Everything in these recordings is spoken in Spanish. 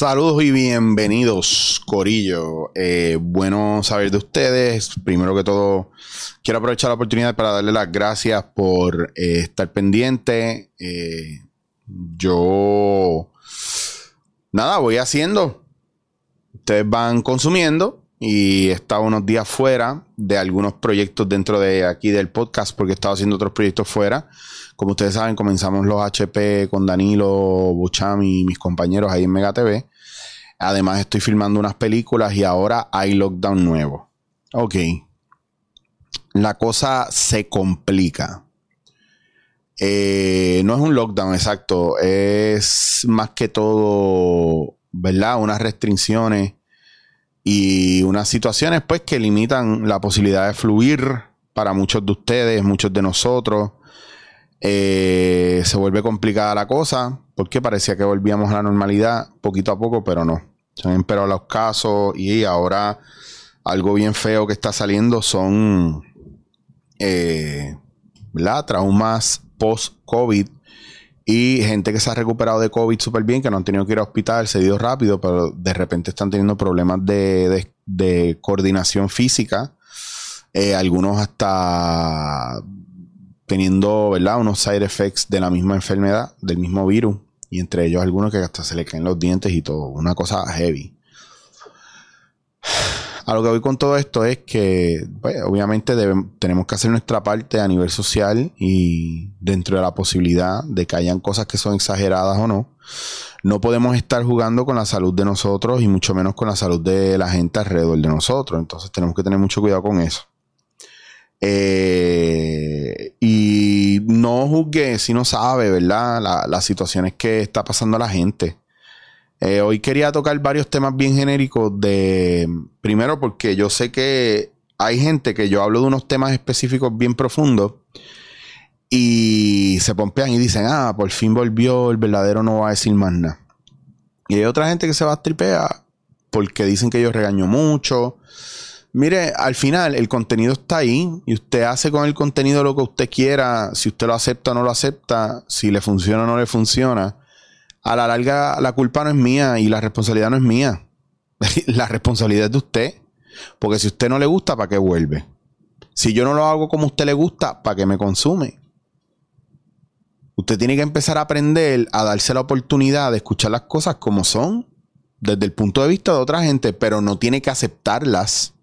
Saludos y bienvenidos, Corillo. Eh, bueno saber de ustedes. Primero que todo, quiero aprovechar la oportunidad para darle las gracias por eh, estar pendiente. Eh, yo, nada, voy haciendo. Ustedes van consumiendo y he estado unos días fuera de algunos proyectos dentro de aquí del podcast porque he estado haciendo otros proyectos fuera. Como ustedes saben, comenzamos los HP con Danilo, Bucham y mis compañeros ahí en Mega TV. Además, estoy filmando unas películas y ahora hay lockdown nuevo. Ok. La cosa se complica. Eh, no es un lockdown, exacto. Es más que todo, ¿verdad? Unas restricciones y unas situaciones, pues, que limitan la posibilidad de fluir para muchos de ustedes, muchos de nosotros. Eh, se vuelve complicada la cosa porque parecía que volvíamos a la normalidad poquito a poco, pero no. Se han los casos y ahora algo bien feo que está saliendo son eh, traumas post-COVID y gente que se ha recuperado de COVID súper bien, que no han tenido que ir a hospital, se dio rápido, pero de repente están teniendo problemas de, coordinación física. Eh, algunos hasta teniendo, ¿verdad? Unos side effects de la misma enfermedad, del mismo virus. Y entre ellos algunos que hasta se le caen los dientes y todo. Una cosa heavy. A lo que voy con todo esto es que, pues, obviamente tenemos que hacer nuestra parte a nivel social y dentro de la posibilidad de que hayan cosas que son exageradas o no. No podemos estar jugando con la salud de nosotros y mucho menos con la salud de la gente alrededor de nosotros. Entonces tenemos que tener mucho cuidado con eso. Eh, y no juzgue si no sabe, ¿verdad? las situaciones que está pasando la gente. Eh, hoy quería tocar varios temas bien genéricos de, primero porque yo sé que hay gente que yo hablo de unos temas específicos bien profundos y se pompean y dicen, ah, por fin volvió, el verdadero no va a decir más nada. Y hay otra gente que se va a tripear porque dicen que yo regaño mucho, Mire, al final el contenido está ahí y usted hace con el contenido lo que usted quiera, si usted lo acepta o no lo acepta, si le funciona o no le funciona. A la larga la culpa no es mía y la responsabilidad no es mía. la responsabilidad es de usted. Porque si a usted no le gusta, ¿para qué vuelve? Si yo no lo hago como a usted le gusta, ¿para qué me consume? Usted tiene que empezar a aprender a darse la oportunidad de escuchar las cosas como son, desde el punto de vista de otra gente, pero no tiene que aceptarlas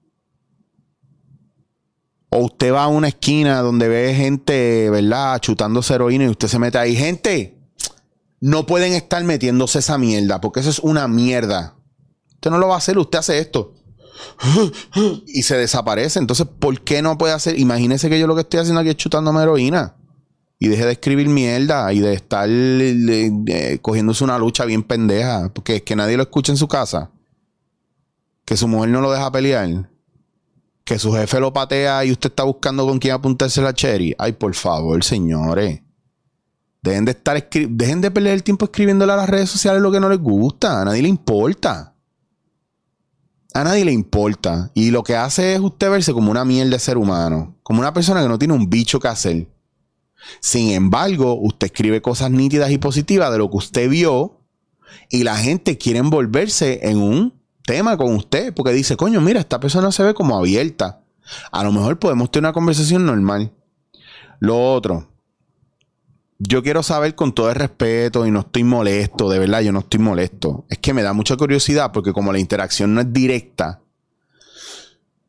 o usted va a una esquina donde ve gente, ¿verdad? Chutando heroína y usted se mete ahí. Gente, no pueden estar metiéndose esa mierda porque eso es una mierda. Usted no lo va a hacer, usted hace esto. Y se desaparece. Entonces, ¿por qué no puede hacer? Imagínese que yo lo que estoy haciendo aquí es chutándome heroína. Y deje de escribir mierda y de estar cogiéndose una lucha bien pendeja. Porque es que nadie lo escucha en su casa. Que su mujer no lo deja pelear que su jefe lo patea y usted está buscando con quién apuntarse la cherry. Ay, por favor, señores. Dejen de estar dejen de perder el tiempo escribiéndole a las redes sociales lo que no les gusta. A nadie le importa. A nadie le importa. Y lo que hace es usted verse como una mierda de ser humano. Como una persona que no tiene un bicho que hacer. Sin embargo, usted escribe cosas nítidas y positivas de lo que usted vio. Y la gente quiere envolverse en un tema con usted, porque dice, coño, mira, esta persona se ve como abierta. A lo mejor podemos tener una conversación normal. Lo otro, yo quiero saber con todo el respeto y no estoy molesto, de verdad, yo no estoy molesto. Es que me da mucha curiosidad porque como la interacción no es directa,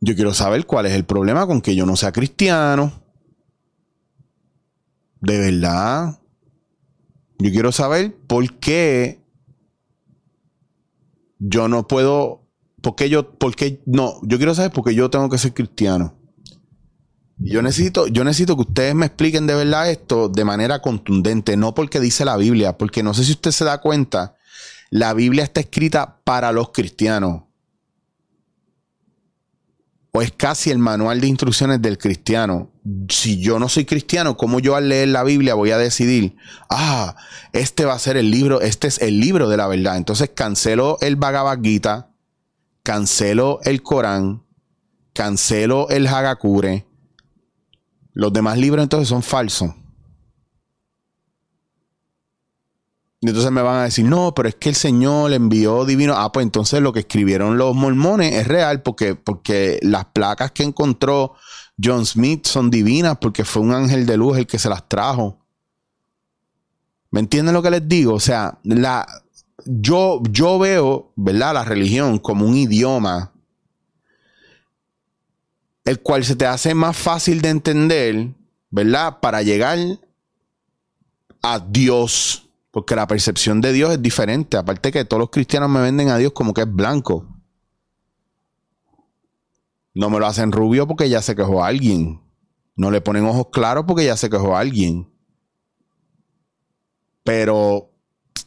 yo quiero saber cuál es el problema con que yo no sea cristiano. De verdad. Yo quiero saber por qué yo no puedo, ¿por qué yo, por qué, no, yo quiero saber por qué yo tengo que ser cristiano. Yo necesito, yo necesito que ustedes me expliquen de verdad esto de manera contundente, no porque dice la Biblia, porque no sé si usted se da cuenta, la Biblia está escrita para los cristianos. O es casi el manual de instrucciones del cristiano. Si yo no soy cristiano, ¿cómo yo al leer la Biblia voy a decidir, ah, este va a ser el libro, este es el libro de la verdad? Entonces cancelo el Bhagavad Gita, cancelo el Corán, cancelo el Hagakure. Los demás libros entonces son falsos. Y entonces me van a decir, no, pero es que el Señor le envió divino. Ah, pues entonces lo que escribieron los mormones es real porque, porque las placas que encontró John Smith son divinas porque fue un ángel de luz el que se las trajo. ¿Me entienden lo que les digo? O sea, la, yo, yo veo, ¿verdad? La religión como un idioma, el cual se te hace más fácil de entender, ¿verdad? Para llegar a Dios. Porque la percepción de Dios es diferente. Aparte que todos los cristianos me venden a Dios como que es blanco. No me lo hacen rubio porque ya se quejó a alguien. No le ponen ojos claros porque ya se quejó a alguien. Pero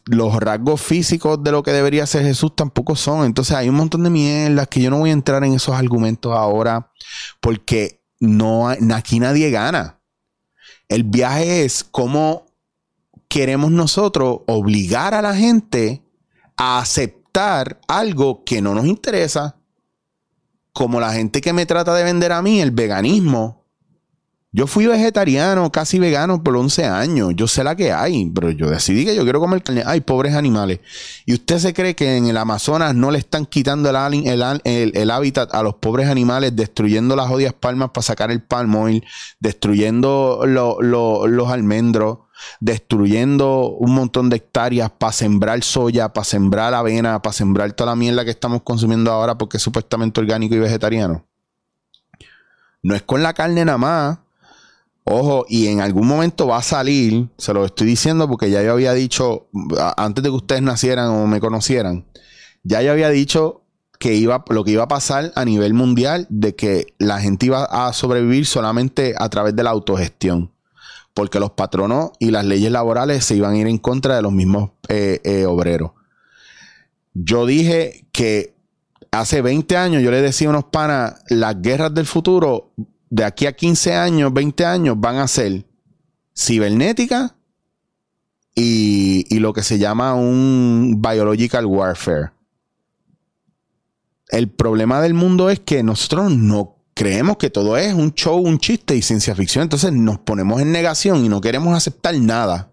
los rasgos físicos de lo que debería ser Jesús tampoco son. Entonces hay un montón de mierdas que yo no voy a entrar en esos argumentos ahora porque no, aquí nadie gana. El viaje es cómo queremos nosotros obligar a la gente a aceptar algo que no nos interesa. Como la gente que me trata de vender a mí el veganismo yo fui vegetariano, casi vegano por 11 años. Yo sé la que hay, pero yo decidí que yo quiero comer carne. Ay, pobres animales. ¿Y usted se cree que en el Amazonas no le están quitando el, hábitat a los pobres animales, destruyendo las odias palmas para sacar el palm oil, destruyendo los almendros, destruyendo un montón de hectáreas para sembrar soya, para sembrar avena, para sembrar toda la mierda que estamos consumiendo ahora porque es supuestamente orgánico y vegetariano? No es con la carne nada más Ojo, y en algún momento va a salir, se lo estoy diciendo porque ya yo había dicho, antes de que ustedes nacieran o me conocieran, ya yo había dicho que iba, lo que iba a pasar a nivel mundial, de que la gente iba a sobrevivir solamente a través de la autogestión, porque los patronos y las leyes laborales se iban a ir en contra de los mismos eh, eh, obreros. Yo dije que hace 20 años yo le decía a unos panas, las guerras del futuro de aquí a 15 años, 20 años, van a ser cibernética y, y lo que se llama un biological warfare. El problema del mundo es que nosotros no creemos que todo es un show, un chiste y ciencia ficción. Entonces nos ponemos en negación y no queremos aceptar nada.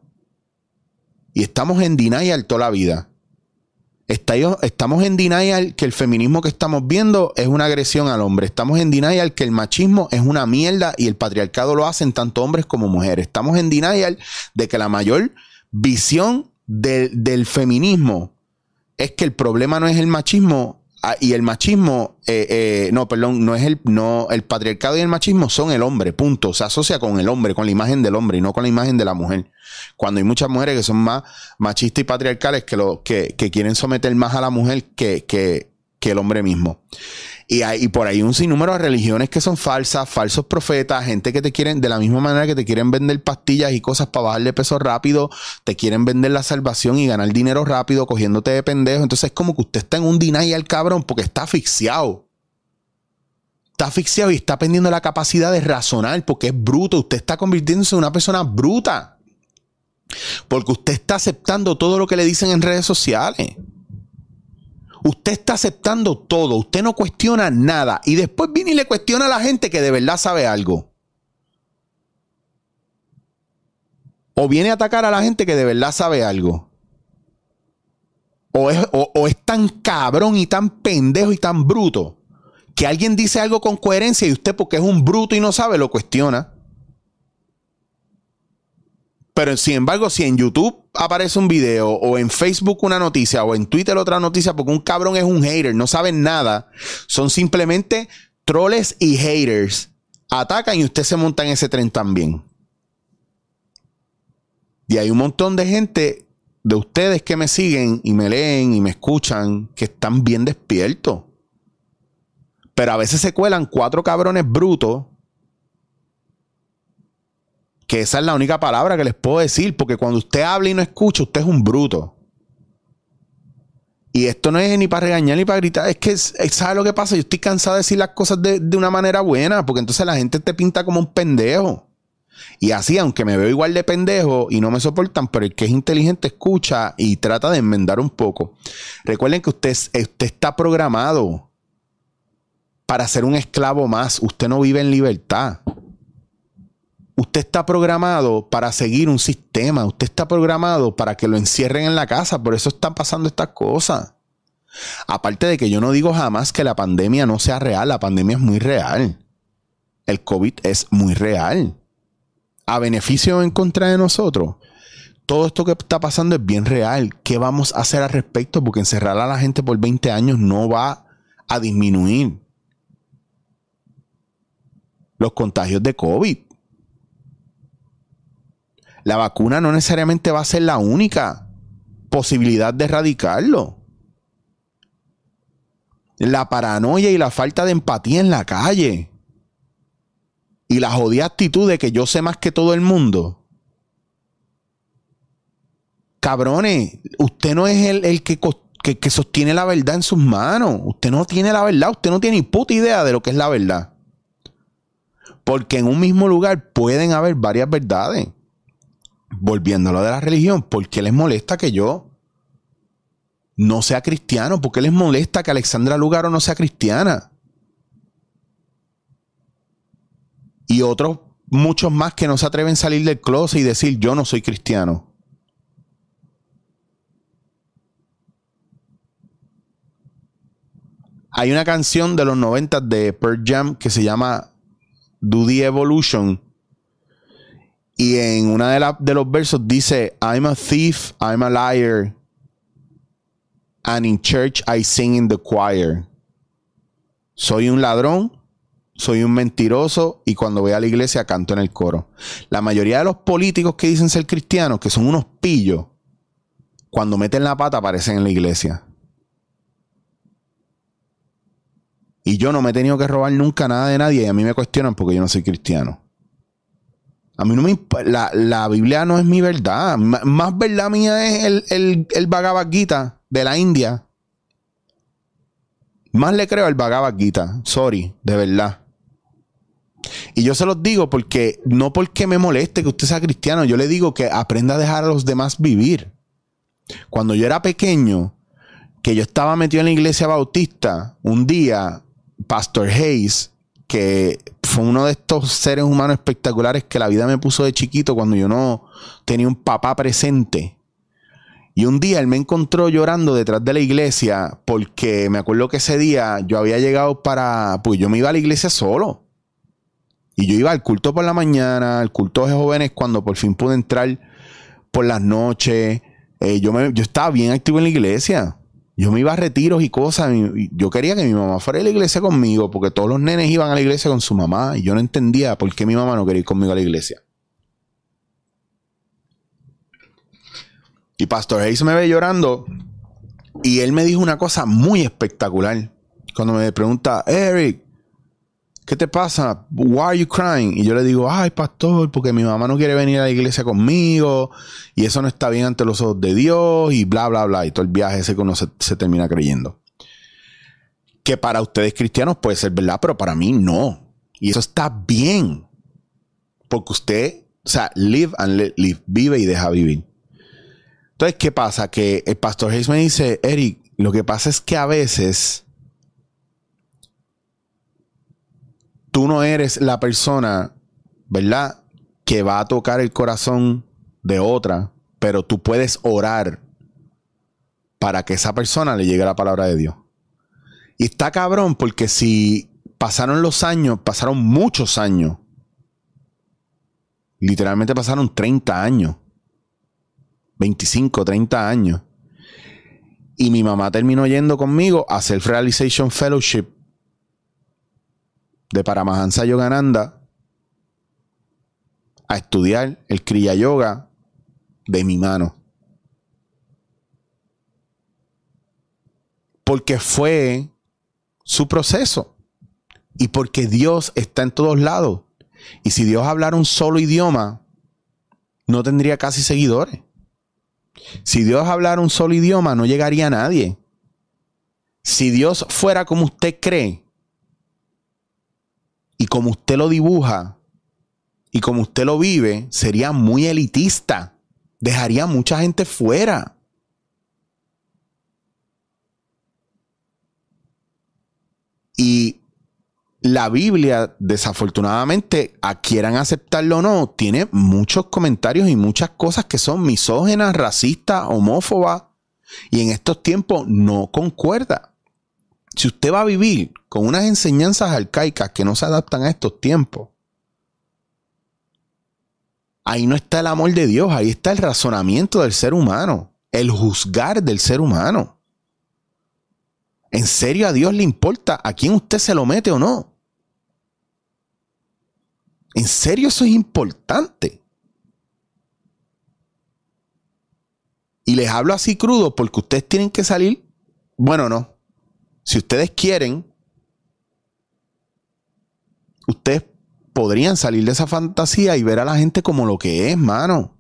Y estamos en denial toda la vida estamos en denial que el feminismo que estamos viendo es una agresión al hombre. Estamos en denial que el machismo es una mierda y el patriarcado lo hacen tanto hombres como mujeres. Estamos en denial de que la mayor visión del feminismo es que el problema no es el machismo, Ah, y el machismo, eh, eh, no, perdón, no es el, no, el patriarcado y el machismo son el hombre, punto. Se asocia con el hombre, con la imagen del hombre y no con la imagen de la mujer. Cuando hay muchas mujeres que son más machistas y patriarcales que, lo, que, que quieren someter más a la mujer que, que, que el hombre mismo. Y, hay, por ahí un sinnúmero de religiones que son falsas, falsos profetas, gente que te quieren, de la misma manera que te quieren vender pastillas y cosas para bajarle peso rápido, te quieren vender la salvación y ganar dinero rápido cogiéndote de pendejo. Entonces es como que usted está en un al cabrón porque está asfixiado. Está asfixiado y está perdiendo la capacidad de razonar porque es bruto. Usted está convirtiéndose en una persona bruta. Porque usted está aceptando todo lo que le dicen en redes sociales. Usted está aceptando todo, usted no cuestiona nada y después viene y le cuestiona a la gente que de verdad sabe algo. O viene a atacar a la gente que de verdad sabe algo. O es, o es tan cabrón y tan pendejo y tan bruto que alguien dice algo con coherencia y usted porque es un bruto y no sabe lo cuestiona. Pero sin embargo, si en YouTube aparece un video o en Facebook una noticia o en Twitter otra noticia porque un cabrón es un hater, no saben nada, son simplemente troles y haters. Atacan y usted se monta en ese tren también. Y hay un montón de gente de ustedes que me siguen y me leen y me escuchan que están bien despiertos. Pero a veces se cuelan cuatro cabrones brutos que esa es la única palabra que les puedo decir, porque cuando usted habla y no escucha, usted es un bruto. Y esto no es ni para regañar ni para gritar, es que, ¿sabes lo que pasa? Yo estoy cansado de decir las cosas de, de una manera buena, porque entonces la gente te pinta como un pendejo. Y así, aunque me veo igual de pendejo y no me soportan, pero el que es inteligente escucha y trata de enmendar un poco. Recuerden que usted, usted está programado para ser un esclavo más. Usted no vive en libertad. Usted está programado para seguir un sistema. Usted está programado para que lo encierren en la casa. Por eso están pasando estas cosas. Aparte de que yo no digo jamás que la pandemia no sea real. La pandemia es muy real. El COVID es muy real. A beneficio o en contra de nosotros. Todo esto que está pasando es bien real. ¿Qué vamos a hacer al respecto? Porque encerrar a la gente por 20 años no va a disminuir los contagios de COVID. La vacuna no necesariamente va a ser la única posibilidad de erradicarlo. La paranoia y la falta de empatía en la calle. Y la jodida actitud de que yo sé más que todo el mundo. Cabrones, usted no es el, el que, que, sostiene la verdad en sus manos. Usted no tiene la verdad. Usted no tiene ni puta idea de lo que es la verdad. Porque en un mismo lugar pueden haber varias verdades. Volviendo a lo de la religión, ¿por qué les molesta que yo no sea cristiano? ¿Por qué les molesta que Alexandra Lugaro no sea cristiana? Y otros, muchos más que no se atreven a salir del closet y decir yo no soy cristiano. Hay una canción de los 90 de Pearl Jam que se llama Do the Evolution. Y en una de, de los versos dice, I'm a thief, I'm a liar. And in church I sing in the choir. Soy un ladrón, soy un mentiroso y cuando voy a la iglesia canto en el coro. La mayoría de los políticos que dicen ser cristianos, que son unos pillos, cuando meten la pata aparecen en la iglesia. Y yo no me he tenido que robar nunca nada de nadie y a mí me cuestionan porque yo no soy cristiano. A mí no me la, la Biblia no es mi verdad. más verdad mía es el, el, el Bhagavad Gita de la India. Más le creo al Bhagavad Gita. Sorry, de verdad. Y yo se los digo porque no porque me moleste que usted sea cristiano, yo le digo que aprenda a dejar a los demás vivir. Cuando yo era pequeño, que yo estaba metido en la iglesia bautista, un día Pastor Hayes, que fue uno de estos seres humanos espectaculares que la vida me puso de chiquito cuando yo no tenía un papá presente. Y un día él me encontró llorando detrás de la iglesia porque me acuerdo que ese día yo había llegado para, pues yo me iba a la iglesia solo. Y yo iba al culto por la mañana, al culto de jóvenes cuando por fin pude entrar por las noches. Eh, yo, me, yo estaba bien activo en la iglesia. Yo me iba a retiros y cosas. yo quería que mi mamá fuera a la iglesia conmigo, porque todos los nenes iban a la iglesia con su mamá. Y yo no entendía por qué mi mamá no quería ir conmigo a la iglesia. Y Pastor Hayes me ve llorando. Y él me dijo una cosa muy espectacular. Cuando me pregunta, Eric, ¿qué te pasa? Why are you crying? Y yo le digo, ay, pastor, porque mi mamá no quiere venir a la iglesia conmigo y eso no está bien ante los ojos de Dios y bla, bla, bla. Y todo el viaje ese que uno se, termina creyendo. Que para ustedes cristianos puede ser verdad, pero para mí no. Y eso está bien. Porque usted, o sea, live and live, vive y deja vivir. Entonces, ¿qué pasa? Que el pastor Hayes me dice, Eric, lo que pasa es que a veces tú no eres la persona, ¿verdad? Que va a tocar el corazón de otra, pero tú puedes orar para que esa persona le llegue la palabra de Dios. Y está cabrón porque si pasaron los años, pasaron muchos años, literalmente pasaron 30 años, 25, 30 años. Y mi mamá terminó yendo conmigo a Self Realization Fellowship de Paramahansa Yogananda a estudiar el Kriya Yoga de mi mano. Porque fue su proceso. Y porque Dios está en todos lados. Y si Dios hablara un solo idioma, no tendría casi seguidores. Si Dios hablara un solo idioma, no llegaría a nadie. Si Dios fuera como usted cree, y como usted lo dibuja y como usted lo vive, sería muy elitista. Dejaría mucha gente fuera. Y la Biblia, desafortunadamente, a quieran aceptarlo o no, tiene muchos comentarios y muchas cosas que son misógenas, racistas, homófobas, y en estos tiempos no concuerda. Si usted va a vivir con unas enseñanzas arcaicas que no se adaptan a estos tiempos, ahí no está el amor de Dios, ahí está el razonamiento del ser humano, el juzgar del ser humano. ¿En serio a Dios le importa a quién usted se lo mete o no? ¿En serio eso es importante? Y les hablo así crudo porque ustedes tienen que salir. Bueno, no. Si ustedes quieren, ustedes podrían salir de esa fantasía y ver a la gente como lo que es, mano.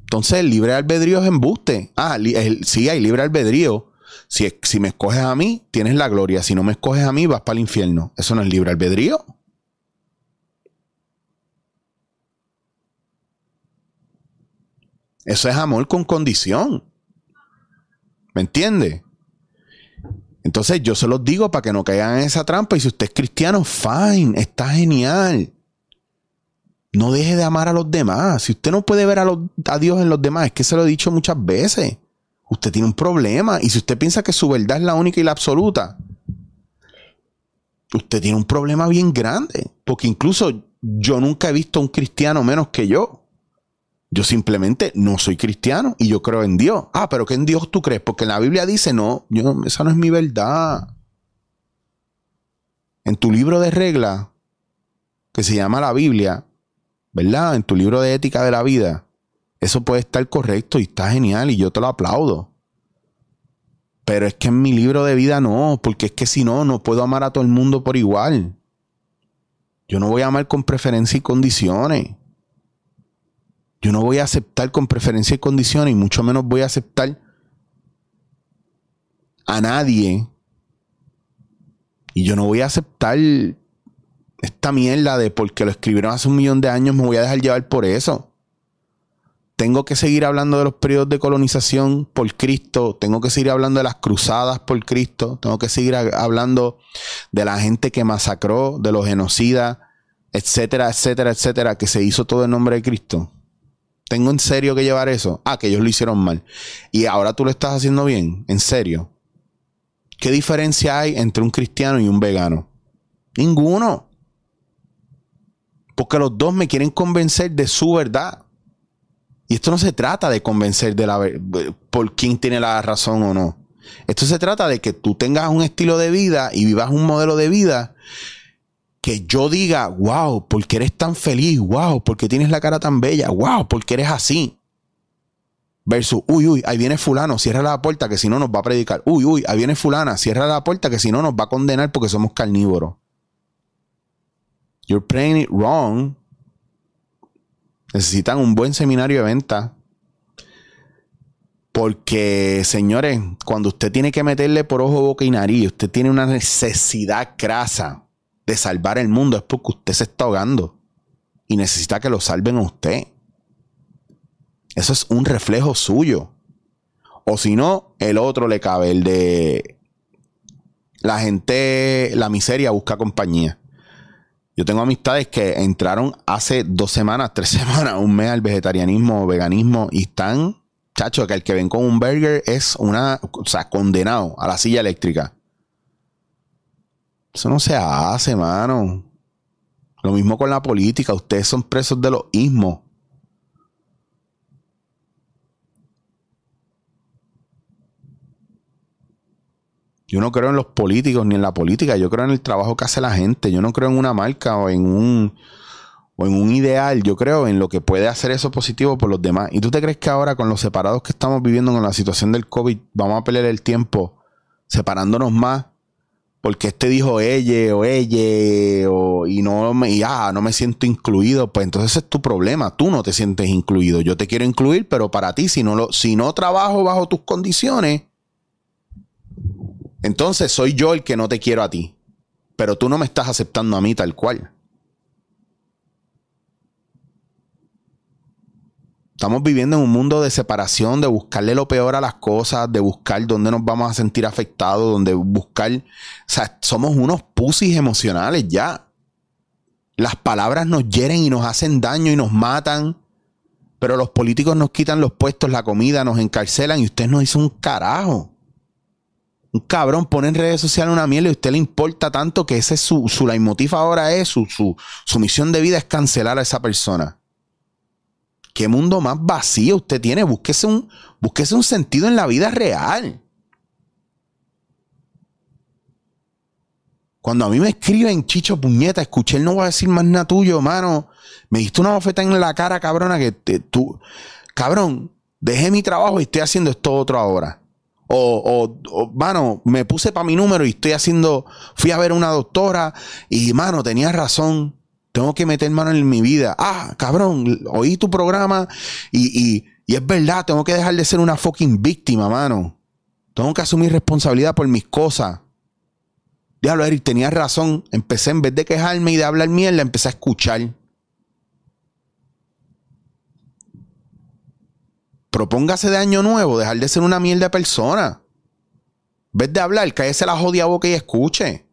Entonces, el libre albedrío es embuste. Ah, sí, hay libre albedrío. Si, si me escoges a mí, tienes la gloria. Si no me escoges a mí, vas para el infierno. Eso no es libre albedrío. Eso es amor con condición. ¿Me entiende? Entonces yo se los digo para que no caigan en esa trampa. Y si usted es cristiano, fine, está genial. No deje de amar a los demás. Si usted no puede ver a, Dios en los demás, es que se lo he dicho muchas veces. Usted tiene un problema. Y si usted piensa que su verdad es la única y la absoluta, usted tiene un problema bien grande. Porque incluso yo nunca he visto a un cristiano menos que yo. Yo simplemente no soy cristiano y yo creo en Dios. Ah, pero ¿qué en Dios tú crees? Porque la Biblia dice, no, yo, esa no es mi verdad. En tu libro de reglas, que se llama la Biblia, ¿verdad? En tu libro de ética de la vida, eso puede estar correcto y está genial y yo te lo aplaudo. Pero es que en mi libro de vida no, porque es que si no, no puedo amar a todo el mundo por igual. Yo no voy a amar con preferencia y condiciones. Yo no voy a aceptar con preferencia y condiciones, y mucho menos voy a aceptar a nadie. Y yo no voy a aceptar esta mierda de porque lo escribieron hace un millón de años, me voy a dejar llevar por eso. Tengo que seguir hablando de los periodos de colonización por Cristo, tengo que seguir hablando de las cruzadas por Cristo, tengo que seguir hablando de la gente que masacró, de los genocidas, etcétera, etcétera, etcétera, que se hizo todo en nombre de Cristo tengo en serio que llevar eso. Ah, que ellos lo hicieron mal. Y ahora tú lo estás haciendo bien. En serio. ¿Qué diferencia hay entre un cristiano y un vegano? Ninguno. Porque los dos me quieren convencer de su verdad. Y esto no se trata de convencer de la por quién tiene la razón o no. Esto se trata de que tú tengas un estilo de vida y vivas un modelo de vida que yo diga, wow, porque eres tan feliz, wow, porque tienes la cara tan bella, wow, porque eres así. Versus, uy, uy, ahí viene fulano, cierra la puerta que si no nos va a predicar. Uy, uy, ahí viene fulana, cierra la puerta que si no nos va a condenar porque somos carnívoros. You're playing it wrong. Necesitan un buen seminario de venta. Porque, señores, cuando usted tiene que meterle por ojo, boca y nariz, usted tiene una necesidad crasa de salvar el mundo es porque usted se está ahogando y necesita que lo salven a usted. Eso es un reflejo suyo. O si no, el otro le cabe, el de la gente, la miseria busca compañía. Yo tengo amistades que entraron hace dos semanas, tres semanas, un mes al vegetarianismo veganismo y están, chacho, que el que ven con un burger es una, o sea, condenado a la silla eléctrica. Eso no se hace, mano. Lo mismo con la política. Ustedes son presos de los ismos. Yo no creo en los políticos ni en la política. Yo creo en el trabajo que hace la gente. Yo no creo en una marca o en un, o en un ideal. Yo creo en lo que puede hacer eso positivo por los demás. ¿Y tú te crees que ahora con los separados que estamos viviendo con la situación del COVID vamos a pelear el tiempo separándonos más porque este dijo ella o ella o, y no me, ah, no me siento incluido, pues entonces es tu problema, tú no te sientes incluido. Yo te quiero incluir, pero para ti, si no, lo, si no trabajo bajo tus condiciones, entonces soy yo el que no te quiero a ti, pero tú no me estás aceptando a mí tal cual. Estamos viviendo en un mundo de separación, de buscarle lo peor a las cosas, de buscar dónde nos vamos a sentir afectados, donde buscar. O sea, somos unos pusis emocionales ya. Las palabras nos hieren y nos hacen daño y nos matan. Pero los políticos nos quitan los puestos, la comida, nos encarcelan y usted nos hizo un carajo. Un cabrón pone en redes sociales una miel y a usted le importa tanto que ese es su, su leitmotiv ahora es, su, su, su misión de vida es cancelar a esa persona. ¿Qué mundo más vacío usted tiene? Búsquese un, un sentido en la vida real. Cuando a mí me escriben, chicho, puñeta, escuché él no va a decir más nada tuyo, mano. Me diste una bofeta en la cara, cabrona, que tú, cabrón, dejé mi trabajo y estoy haciendo esto otro ahora. O, o, mano, me puse para mi número y estoy haciendo, fui a ver una doctora y, mano, tenía razón. Tengo que meter mano en mi vida. Ah, cabrón, oí tu programa y, y, y es verdad, tengo que dejar de ser una fucking víctima, mano. Tengo que asumir responsabilidad por mis cosas. Diablo, Eric, tenías razón. Empecé, en vez de quejarme y de hablar mierda, empecé a escuchar. Propóngase de año nuevo dejar de ser una mierda persona. En vez de hablar, cállese la jodia boca y escuche.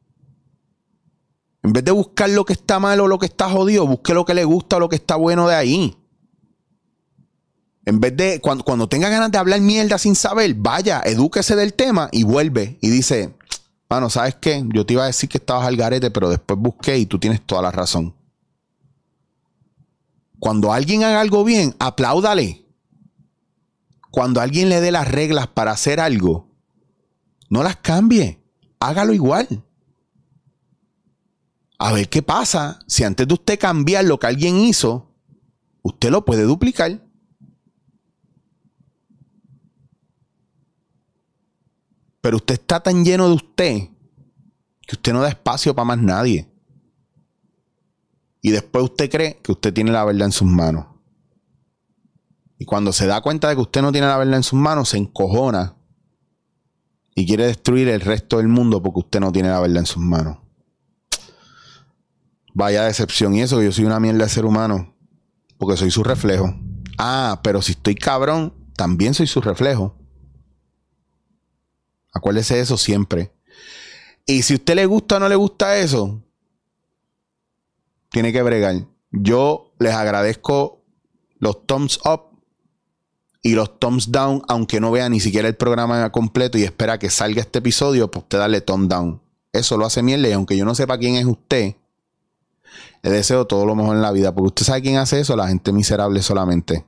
En vez de buscar lo que está mal o lo que está jodido, busque lo que le gusta o lo que está bueno de ahí. En vez de, cuando, cuando tenga ganas de hablar mierda sin saber, vaya, edúquese del tema y vuelve. Y dice, mano, ¿sabes qué? Yo te iba a decir que estabas al garete, pero después busqué y tú tienes toda la razón. Cuando alguien haga algo bien, apláudale cuando alguien le dé las reglas para hacer algo, no las cambie. Hágalo igual. A ver qué pasa si antes de usted cambiar lo que alguien hizo, usted lo puede duplicar. Pero usted está tan lleno de usted que usted no da espacio para más nadie. Y después usted cree que usted tiene la verdad en sus manos. Y cuando se da cuenta de que usted no tiene la verdad en sus manos, se encojona y quiere destruir el resto del mundo porque usted no tiene la verdad en sus manos. Vaya decepción. Y eso que yo soy una mierda de ser humano. Porque soy su reflejo. Ah, pero si estoy cabrón, también soy su reflejo. Acuérdese de eso siempre. Y si a usted le gusta o no le gusta eso, tiene que bregar. Yo les agradezco los thumbs up y los thumbs down, aunque no vea ni siquiera el programa completo y espera que salga este episodio, pues usted dale thumb down. Eso lo hace mierda y aunque yo no sepa quién es usted, le deseo todo lo mejor en la vida, porque usted sabe quién hace eso, la gente miserable solamente.